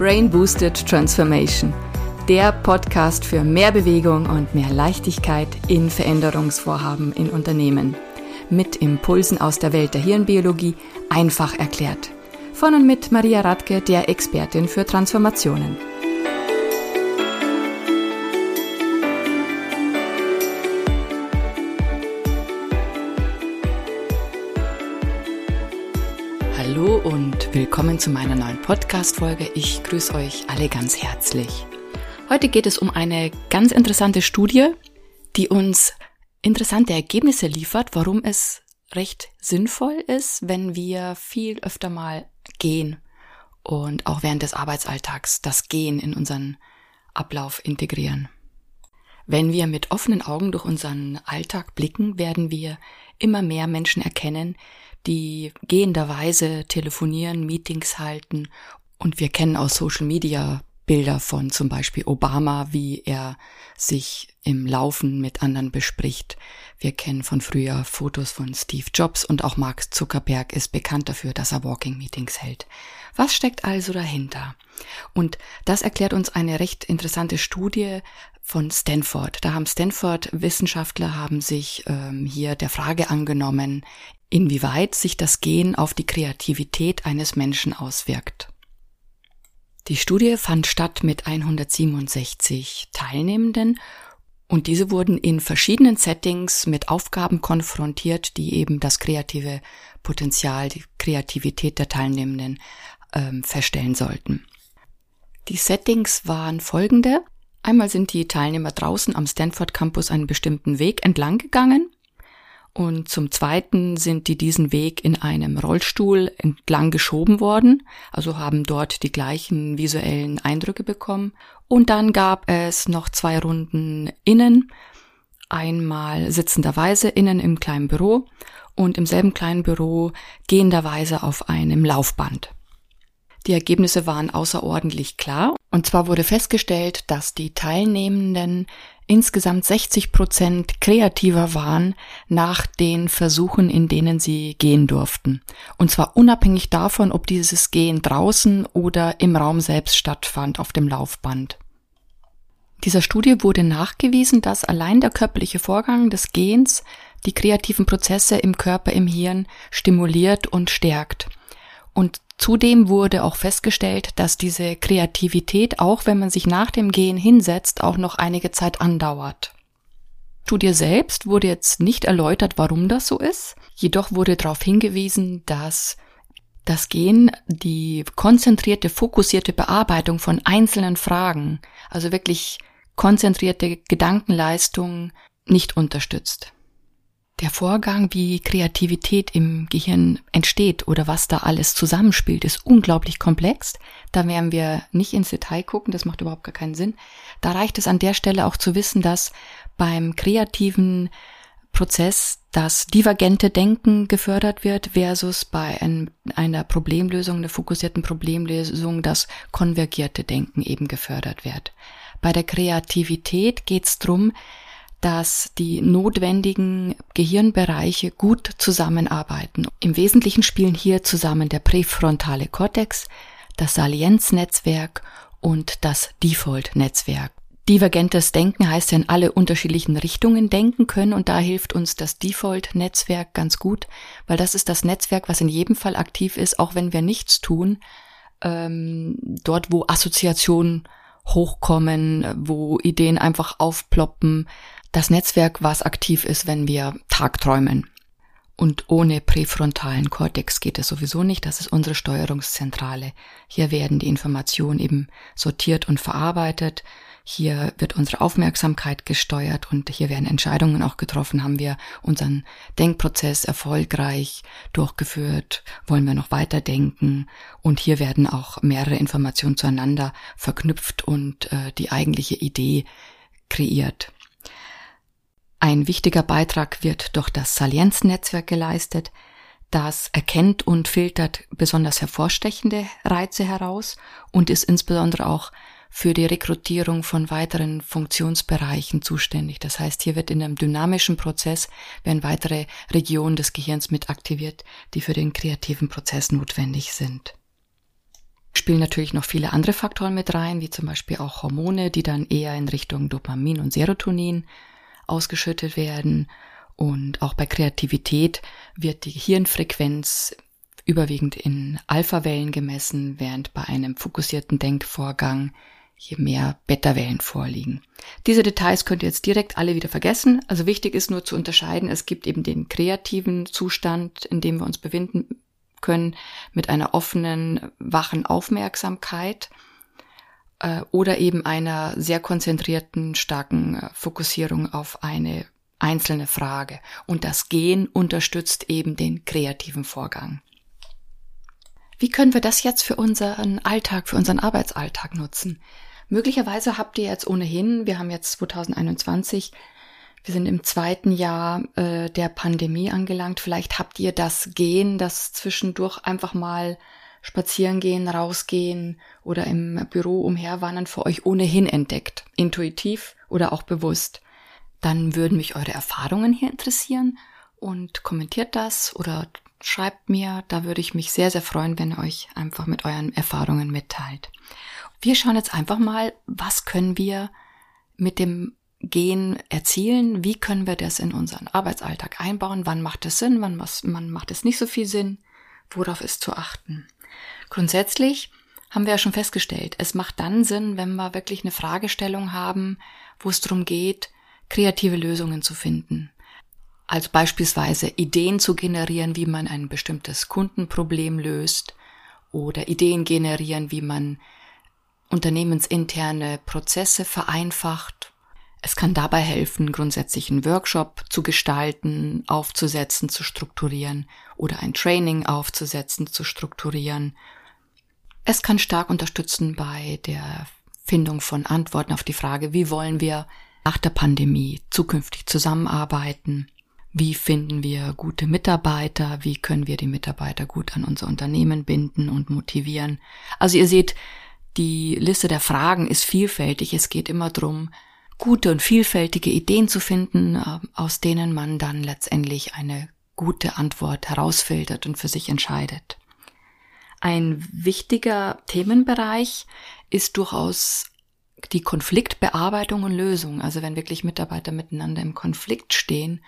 Brain Boosted Transformation, der Podcast für mehr Bewegung und mehr Leichtigkeit in Veränderungsvorhaben in Unternehmen. Mit Impulsen aus der Welt der Hirnbiologie einfach erklärt. Von und mit Maria Radke, der Expertin für Transformationen. Willkommen zu meiner neuen Podcast-Folge. Ich grüße euch alle ganz herzlich. Heute geht es um eine ganz interessante Studie, die uns interessante Ergebnisse liefert, warum es recht sinnvoll ist, wenn wir viel öfter mal gehen und auch während des Arbeitsalltags das Gehen in unseren Ablauf integrieren. Wenn wir mit offenen Augen durch unseren Alltag blicken, werden wir immer mehr Menschen erkennen, die gehenderweise telefonieren, Meetings halten und wir kennen aus Social Media Bilder von zum Beispiel Obama, wie er sich im Laufen mit anderen bespricht. Wir kennen von früher Fotos von Steve Jobs und auch Mark Zuckerberg ist bekannt dafür, dass er Walking Meetings hält. Was steckt also dahinter? Und das erklärt uns eine recht interessante Studie von Stanford. Da haben Stanford Wissenschaftler haben sich ähm, hier der Frage angenommen, inwieweit sich das Gehen auf die Kreativität eines Menschen auswirkt. Die Studie fand statt mit 167 Teilnehmenden und diese wurden in verschiedenen Settings mit Aufgaben konfrontiert, die eben das kreative Potenzial, die Kreativität der Teilnehmenden ähm, feststellen sollten. Die Settings waren folgende. Einmal sind die Teilnehmer draußen am Stanford Campus einen bestimmten Weg entlang gegangen und zum Zweiten sind die diesen Weg in einem Rollstuhl entlang geschoben worden, also haben dort die gleichen visuellen Eindrücke bekommen. Und dann gab es noch zwei Runden innen, einmal sitzenderweise innen im kleinen Büro und im selben kleinen Büro gehenderweise auf einem Laufband. Die Ergebnisse waren außerordentlich klar. Und zwar wurde festgestellt, dass die Teilnehmenden insgesamt 60 Prozent kreativer waren nach den Versuchen, in denen sie gehen durften. Und zwar unabhängig davon, ob dieses Gehen draußen oder im Raum selbst stattfand auf dem Laufband. Dieser Studie wurde nachgewiesen, dass allein der körperliche Vorgang des Gehens die kreativen Prozesse im Körper, im Hirn stimuliert und stärkt. Und Zudem wurde auch festgestellt, dass diese Kreativität, auch wenn man sich nach dem Gehen hinsetzt, auch noch einige Zeit andauert. Studie selbst wurde jetzt nicht erläutert, warum das so ist. Jedoch wurde darauf hingewiesen, dass das Gehen die konzentrierte, fokussierte Bearbeitung von einzelnen Fragen, also wirklich konzentrierte Gedankenleistung, nicht unterstützt der Vorgang, wie Kreativität im Gehirn entsteht oder was da alles zusammenspielt, ist unglaublich komplex. Da werden wir nicht ins Detail gucken, das macht überhaupt gar keinen Sinn. Da reicht es an der Stelle auch zu wissen, dass beim kreativen Prozess das divergente Denken gefördert wird versus bei ein, einer Problemlösung, einer fokussierten Problemlösung, das konvergierte Denken eben gefördert wird. Bei der Kreativität geht es drum dass die notwendigen Gehirnbereiche gut zusammenarbeiten. Im Wesentlichen spielen hier zusammen der präfrontale Kortex, das Salienznetzwerk und das Default-Netzwerk. Divergentes Denken heißt ja in alle unterschiedlichen Richtungen denken können und da hilft uns das Default-Netzwerk ganz gut, weil das ist das Netzwerk, was in jedem Fall aktiv ist, auch wenn wir nichts tun, ähm, dort wo Assoziationen hochkommen, wo Ideen einfach aufploppen, das Netzwerk, was aktiv ist, wenn wir tagträumen. Und ohne präfrontalen Kortex geht es sowieso nicht. Das ist unsere Steuerungszentrale. Hier werden die Informationen eben sortiert und verarbeitet. Hier wird unsere Aufmerksamkeit gesteuert und hier werden Entscheidungen auch getroffen. Haben wir unseren Denkprozess erfolgreich durchgeführt? Wollen wir noch weiter denken? Und hier werden auch mehrere Informationen zueinander verknüpft und äh, die eigentliche Idee kreiert. Ein wichtiger Beitrag wird durch das Salienznetzwerk geleistet. Das erkennt und filtert besonders hervorstechende Reize heraus und ist insbesondere auch für die Rekrutierung von weiteren Funktionsbereichen zuständig. Das heißt, hier wird in einem dynamischen Prozess werden weitere Regionen des Gehirns mit aktiviert, die für den kreativen Prozess notwendig sind. spielen natürlich noch viele andere Faktoren mit rein, wie zum Beispiel auch Hormone, die dann eher in Richtung Dopamin und Serotonin ausgeschüttet werden. Und auch bei Kreativität wird die Hirnfrequenz überwiegend in Alpha-Wellen gemessen, während bei einem fokussierten Denkvorgang je mehr Beta-Wellen vorliegen. Diese Details könnt ihr jetzt direkt alle wieder vergessen. Also wichtig ist nur zu unterscheiden, es gibt eben den kreativen Zustand, in dem wir uns befinden können, mit einer offenen, wachen Aufmerksamkeit äh, oder eben einer sehr konzentrierten, starken äh, Fokussierung auf eine einzelne Frage. Und das Gehen unterstützt eben den kreativen Vorgang. Wie können wir das jetzt für unseren Alltag, für unseren Arbeitsalltag nutzen? Möglicherweise habt ihr jetzt ohnehin, wir haben jetzt 2021, wir sind im zweiten Jahr äh, der Pandemie angelangt, vielleicht habt ihr das Gehen, das zwischendurch einfach mal spazieren gehen, rausgehen oder im Büro umherwandern für euch ohnehin entdeckt, intuitiv oder auch bewusst. Dann würden mich eure Erfahrungen hier interessieren und kommentiert das oder schreibt mir, da würde ich mich sehr, sehr freuen, wenn ihr euch einfach mit euren Erfahrungen mitteilt. Wir schauen jetzt einfach mal, was können wir mit dem Gehen erzielen, wie können wir das in unseren Arbeitsalltag einbauen, wann macht es Sinn, wann, was, wann macht es nicht so viel Sinn, worauf ist zu achten. Grundsätzlich haben wir ja schon festgestellt, es macht dann Sinn, wenn wir wirklich eine Fragestellung haben, wo es darum geht, kreative Lösungen zu finden. Also beispielsweise Ideen zu generieren, wie man ein bestimmtes Kundenproblem löst oder Ideen generieren, wie man unternehmensinterne Prozesse vereinfacht. Es kann dabei helfen, grundsätzlich einen Workshop zu gestalten, aufzusetzen, zu strukturieren oder ein Training aufzusetzen, zu strukturieren. Es kann stark unterstützen bei der Findung von Antworten auf die Frage, wie wollen wir nach der Pandemie zukünftig zusammenarbeiten? Wie finden wir gute Mitarbeiter? Wie können wir die Mitarbeiter gut an unser Unternehmen binden und motivieren? Also ihr seht, die Liste der Fragen ist vielfältig. Es geht immer darum, gute und vielfältige Ideen zu finden, äh, aus denen man dann letztendlich eine gute Antwort herausfiltert und für sich entscheidet. Ein wichtiger Themenbereich ist durchaus die Konfliktbearbeitung und Lösung. Also wenn wirklich Mitarbeiter miteinander im Konflikt stehen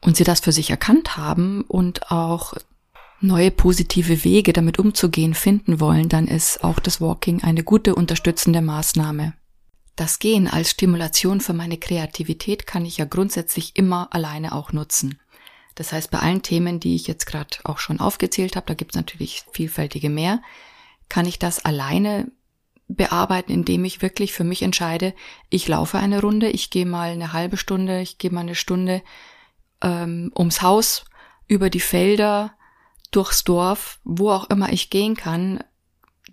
und sie das für sich erkannt haben und auch neue positive Wege damit umzugehen finden wollen, dann ist auch das Walking eine gute unterstützende Maßnahme. Das Gehen als Stimulation für meine Kreativität kann ich ja grundsätzlich immer alleine auch nutzen. Das heißt, bei allen Themen, die ich jetzt gerade auch schon aufgezählt habe, da gibt es natürlich vielfältige mehr, kann ich das alleine bearbeiten, indem ich wirklich für mich entscheide, ich laufe eine Runde, ich gehe mal eine halbe Stunde, ich gehe mal eine Stunde ähm, ums Haus, über die Felder, durchs Dorf, wo auch immer ich gehen kann,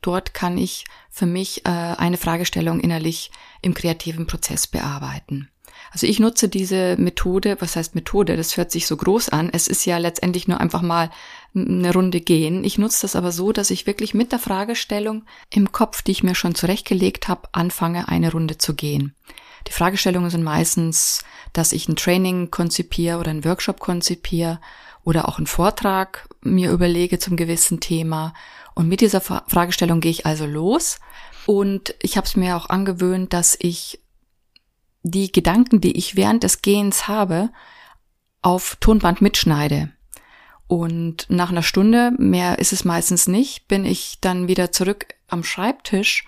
dort kann ich für mich äh, eine Fragestellung innerlich im kreativen Prozess bearbeiten. Also ich nutze diese Methode, was heißt Methode? Das hört sich so groß an. Es ist ja letztendlich nur einfach mal eine Runde gehen. Ich nutze das aber so, dass ich wirklich mit der Fragestellung im Kopf, die ich mir schon zurechtgelegt habe, anfange, eine Runde zu gehen. Die Fragestellungen sind meistens, dass ich ein Training konzipiere oder einen Workshop konzipiere oder auch einen Vortrag mir überlege zum gewissen Thema. Und mit dieser Fragestellung gehe ich also los. Und ich habe es mir auch angewöhnt, dass ich die Gedanken, die ich während des Gehens habe, auf Tonband mitschneide. Und nach einer Stunde, mehr ist es meistens nicht, bin ich dann wieder zurück am Schreibtisch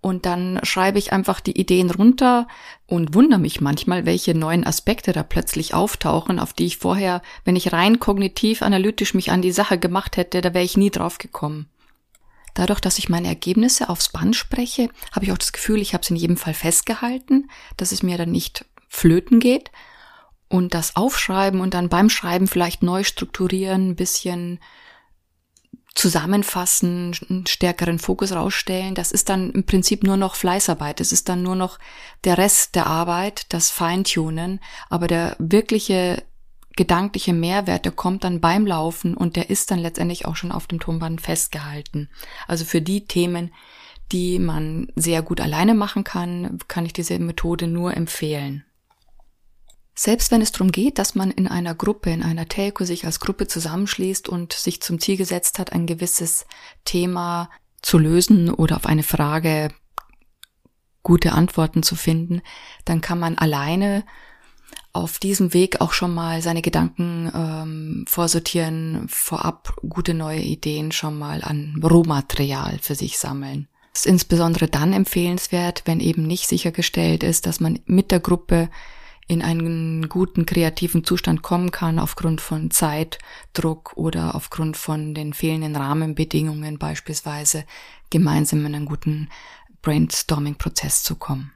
und dann schreibe ich einfach die Ideen runter und wundere mich manchmal, welche neuen Aspekte da plötzlich auftauchen, auf die ich vorher, wenn ich rein kognitiv analytisch mich an die Sache gemacht hätte, da wäre ich nie drauf gekommen. Dadurch, dass ich meine Ergebnisse aufs Band spreche, habe ich auch das Gefühl, ich habe es in jedem Fall festgehalten, dass es mir dann nicht flöten geht. Und das Aufschreiben und dann beim Schreiben vielleicht neu strukturieren, ein bisschen zusammenfassen, einen stärkeren Fokus rausstellen. Das ist dann im Prinzip nur noch Fleißarbeit. Das ist dann nur noch der Rest der Arbeit, das Feintunen. Aber der wirkliche gedankliche Mehrwert, der kommt dann beim Laufen und der ist dann letztendlich auch schon auf dem Tonband festgehalten. Also für die Themen, die man sehr gut alleine machen kann, kann ich diese Methode nur empfehlen. Selbst wenn es darum geht, dass man in einer Gruppe, in einer Telco sich als Gruppe zusammenschließt und sich zum Ziel gesetzt hat, ein gewisses Thema zu lösen oder auf eine Frage gute Antworten zu finden, dann kann man alleine auf diesem Weg auch schon mal seine Gedanken ähm, vorsortieren, vorab gute neue Ideen schon mal an Rohmaterial für sich sammeln. Das ist insbesondere dann empfehlenswert, wenn eben nicht sichergestellt ist, dass man mit der Gruppe in einen guten kreativen Zustand kommen kann aufgrund von Zeitdruck oder aufgrund von den fehlenden Rahmenbedingungen beispielsweise gemeinsam in einen guten Brainstorming-Prozess zu kommen.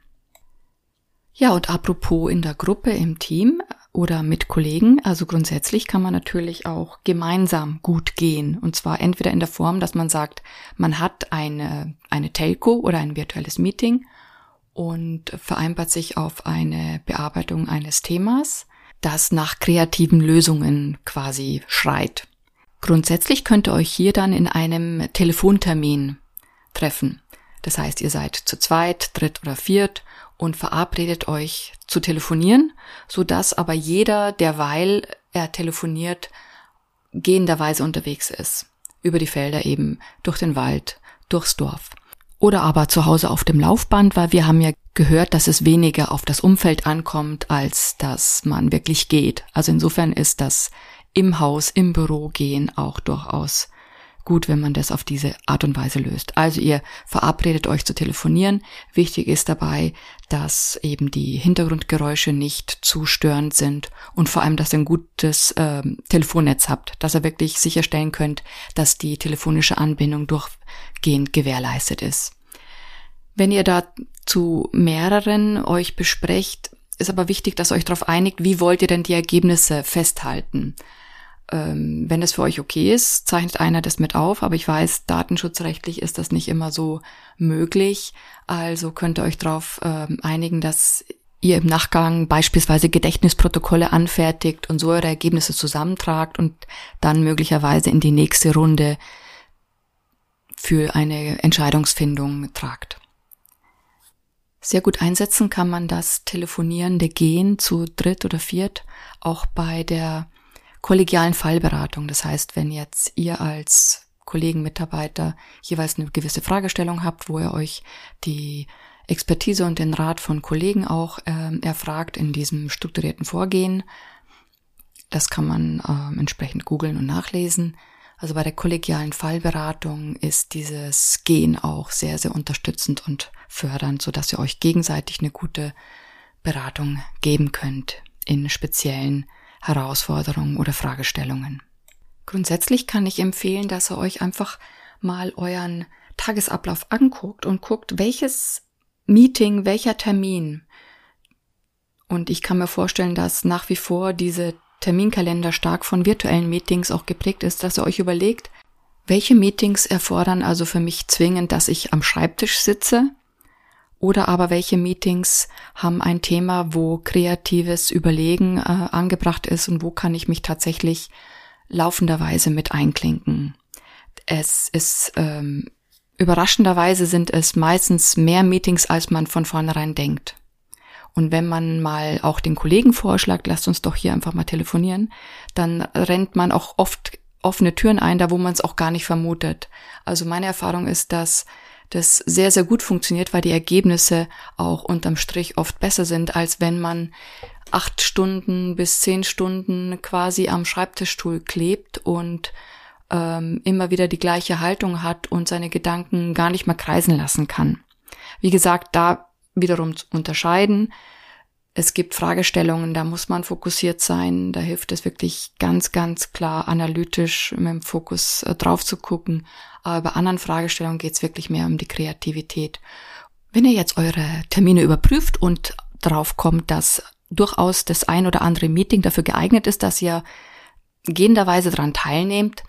Ja, und apropos in der Gruppe, im Team oder mit Kollegen, also grundsätzlich kann man natürlich auch gemeinsam gut gehen. Und zwar entweder in der Form, dass man sagt, man hat eine, eine Telco oder ein virtuelles Meeting und vereinbart sich auf eine Bearbeitung eines Themas, das nach kreativen Lösungen quasi schreit. Grundsätzlich könnt ihr euch hier dann in einem Telefontermin treffen. Das heißt, ihr seid zu zweit, dritt oder viert und verabredet euch zu telefonieren, so dass aber jeder, derweil er telefoniert, gehenderweise unterwegs ist. Über die Felder eben, durch den Wald, durchs Dorf oder aber zu Hause auf dem Laufband, weil wir haben ja gehört, dass es weniger auf das Umfeld ankommt, als dass man wirklich geht. Also insofern ist das im Haus, im Büro gehen auch durchaus gut, wenn man das auf diese Art und Weise löst. Also ihr verabredet euch zu telefonieren. Wichtig ist dabei, dass eben die Hintergrundgeräusche nicht zu störend sind und vor allem, dass ihr ein gutes äh, Telefonnetz habt, dass ihr wirklich sicherstellen könnt, dass die telefonische Anbindung durchgehend gewährleistet ist. Wenn ihr da zu mehreren euch besprecht, ist aber wichtig, dass ihr euch darauf einigt, wie wollt ihr denn die Ergebnisse festhalten ähm, wenn es für euch okay ist, zeichnet einer das mit auf, aber ich weiß, datenschutzrechtlich ist das nicht immer so möglich. Also könnt ihr euch darauf ähm, einigen, dass ihr im Nachgang beispielsweise Gedächtnisprotokolle anfertigt und so eure Ergebnisse zusammentragt und dann möglicherweise in die nächste Runde für eine Entscheidungsfindung tragt. Sehr gut einsetzen kann man das telefonierende Gehen zu dritt oder viert auch bei der kollegialen Fallberatung. Das heißt, wenn jetzt ihr als Kollegen, Mitarbeiter jeweils eine gewisse Fragestellung habt, wo ihr euch die Expertise und den Rat von Kollegen auch äh, erfragt in diesem strukturierten Vorgehen. Das kann man äh, entsprechend googeln und nachlesen. Also bei der kollegialen Fallberatung ist dieses Gehen auch sehr, sehr unterstützend und fördernd, so dass ihr euch gegenseitig eine gute Beratung geben könnt in speziellen Herausforderungen oder Fragestellungen. Grundsätzlich kann ich empfehlen, dass ihr euch einfach mal euren Tagesablauf anguckt und guckt, welches Meeting, welcher Termin. Und ich kann mir vorstellen, dass nach wie vor diese Terminkalender stark von virtuellen Meetings auch geprägt ist, dass ihr euch überlegt, welche Meetings erfordern also für mich zwingend, dass ich am Schreibtisch sitze oder aber welche Meetings haben ein Thema, wo kreatives Überlegen äh, angebracht ist und wo kann ich mich tatsächlich laufenderweise mit einklinken. Es ist ähm, überraschenderweise sind es meistens mehr Meetings, als man von vornherein denkt. Und wenn man mal auch den Kollegen vorschlägt, lasst uns doch hier einfach mal telefonieren, dann rennt man auch oft offene Türen ein, da wo man es auch gar nicht vermutet. Also meine Erfahrung ist, dass das sehr, sehr gut funktioniert, weil die Ergebnisse auch unterm Strich oft besser sind, als wenn man acht Stunden bis zehn Stunden quasi am Schreibtischstuhl klebt und ähm, immer wieder die gleiche Haltung hat und seine Gedanken gar nicht mehr kreisen lassen kann. Wie gesagt, da wiederum zu unterscheiden. Es gibt Fragestellungen, da muss man fokussiert sein. Da hilft es wirklich ganz, ganz klar analytisch mit dem Fokus äh, drauf zu gucken. Aber bei anderen Fragestellungen geht es wirklich mehr um die Kreativität. Wenn ihr jetzt eure Termine überprüft und drauf kommt, dass durchaus das ein oder andere Meeting dafür geeignet ist, dass ihr gehenderweise daran teilnehmt,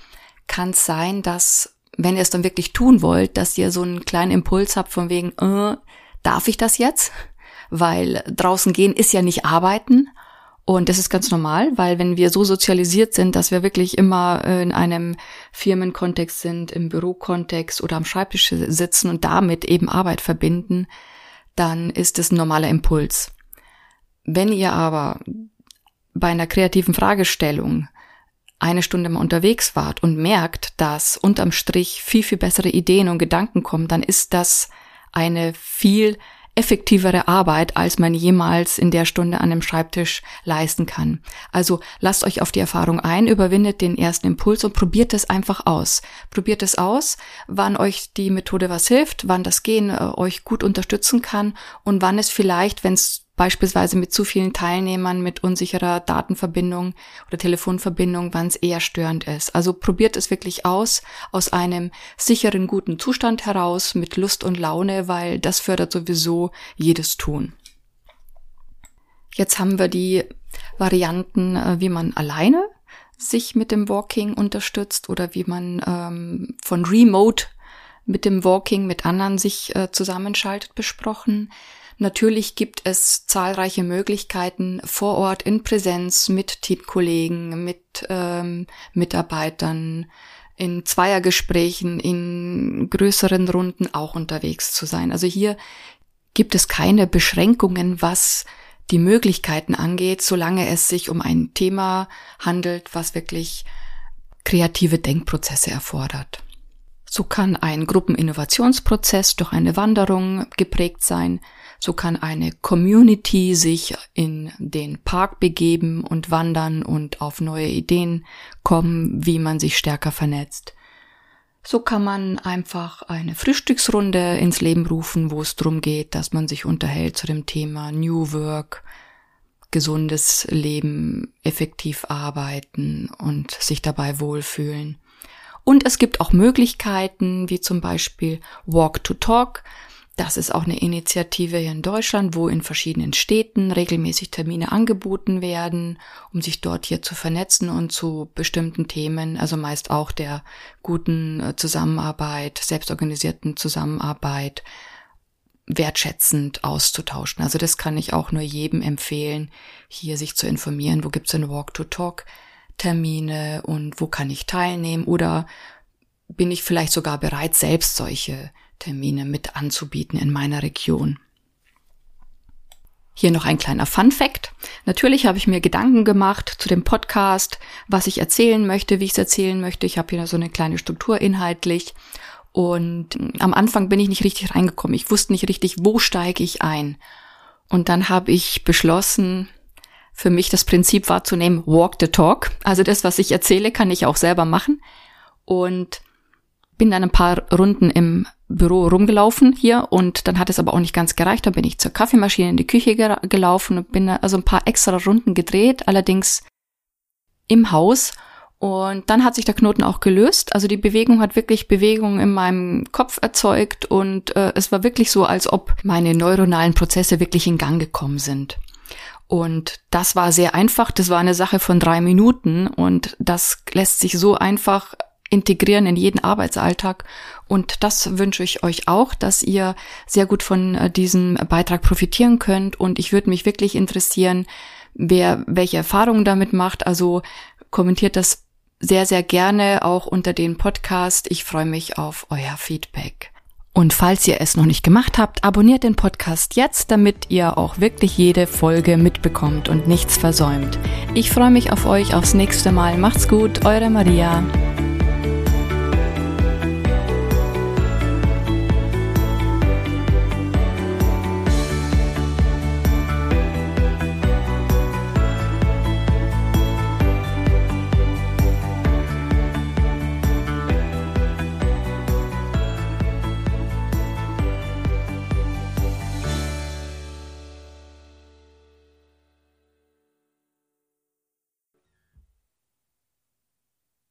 kann es sein, dass, wenn ihr es dann wirklich tun wollt, dass ihr so einen kleinen Impuls habt von wegen, äh, darf ich das jetzt? Weil draußen gehen ist ja nicht arbeiten und das ist ganz normal, weil wenn wir so sozialisiert sind, dass wir wirklich immer äh, in einem Firmenkontext sind, im Bürokontext oder am Schreibtisch sitzen und damit eben Arbeit verbinden, dann ist es ein normaler Impuls. Wenn ihr aber bei einer kreativen Fragestellung eine Stunde mal unterwegs wart und merkt, dass unterm Strich viel, viel bessere Ideen und Gedanken kommen, dann ist das eine viel effektivere Arbeit, als man jemals in der Stunde an dem Schreibtisch leisten kann. Also lasst euch auf die Erfahrung ein, überwindet den ersten Impuls und probiert es einfach aus. Probiert es aus, wann euch die Methode was hilft, wann das Gehen äh, euch gut unterstützen kann und wann es vielleicht, wenn es beispielsweise mit zu vielen Teilnehmern mit unsicherer Datenverbindung oder Telefonverbindung, wann es eher störend ist. Also probiert es wirklich aus, aus einem sicheren, guten Zustand heraus, mit Lust und Laune, weil das fördert sowieso jedes Tun. Jetzt haben wir die Varianten, äh, wie man alleine sich mit dem Walking unterstützt oder wie man ähm, von Remote mit dem Walking mit anderen sich äh, zusammenschaltet besprochen. Natürlich gibt es zahlreiche Möglichkeiten vor Ort in Präsenz mit Teamkollegen, mit ähm, Mitarbeitern, in Zweiergesprächen, in größeren Runden auch unterwegs zu sein. Also hier gibt es keine Beschränkungen, was die Möglichkeiten angeht, solange es sich um ein Thema handelt, was wirklich kreative Denkprozesse erfordert. So kann ein Gruppeninnovationsprozess durch eine Wanderung geprägt sein, so kann eine Community sich in den Park begeben und wandern und auf neue Ideen kommen, wie man sich stärker vernetzt. So kann man einfach eine Frühstücksrunde ins Leben rufen, wo es darum geht, dass man sich unterhält zu dem Thema New Work, gesundes Leben, effektiv arbeiten und sich dabei wohlfühlen. Und es gibt auch Möglichkeiten, wie zum Beispiel Walk to Talk. Das ist auch eine Initiative hier in Deutschland, wo in verschiedenen Städten regelmäßig Termine angeboten werden, um sich dort hier zu vernetzen und zu bestimmten Themen, also meist auch der guten äh, Zusammenarbeit, selbstorganisierten Zusammenarbeit, wertschätzend auszutauschen. Also das kann ich auch nur jedem empfehlen, hier sich zu informieren, wo gibt's denn Walk-to-Talk Termine und wo kann ich teilnehmen oder bin ich vielleicht sogar bereit, selbst solche Termine mit anzubieten in meiner Region. Hier noch ein kleiner Fun Fact. Natürlich habe ich mir Gedanken gemacht zu dem Podcast, was ich erzählen möchte, wie ich es erzählen möchte. Ich habe hier so eine kleine Struktur inhaltlich. Und am Anfang bin ich nicht richtig reingekommen. Ich wusste nicht richtig, wo steige ich ein. Und dann habe ich beschlossen, für mich das Prinzip wahrzunehmen, walk the talk. Also das, was ich erzähle, kann ich auch selber machen. Und bin dann ein paar Runden im Büro rumgelaufen hier und dann hat es aber auch nicht ganz gereicht. Dann bin ich zur Kaffeemaschine in die Küche gelaufen und bin also ein paar extra Runden gedreht, allerdings im Haus. Und dann hat sich der Knoten auch gelöst. Also die Bewegung hat wirklich Bewegung in meinem Kopf erzeugt und äh, es war wirklich so, als ob meine neuronalen Prozesse wirklich in Gang gekommen sind. Und das war sehr einfach. Das war eine Sache von drei Minuten und das lässt sich so einfach integrieren in jeden Arbeitsalltag. Und das wünsche ich euch auch, dass ihr sehr gut von äh, diesem Beitrag profitieren könnt. Und ich würde mich wirklich interessieren, wer welche Erfahrungen damit macht. Also kommentiert das sehr, sehr gerne auch unter den Podcast. Ich freue mich auf euer Feedback. Und falls ihr es noch nicht gemacht habt, abonniert den Podcast jetzt, damit ihr auch wirklich jede Folge mitbekommt und nichts versäumt. Ich freue mich auf euch aufs nächste Mal. Macht's gut, eure Maria.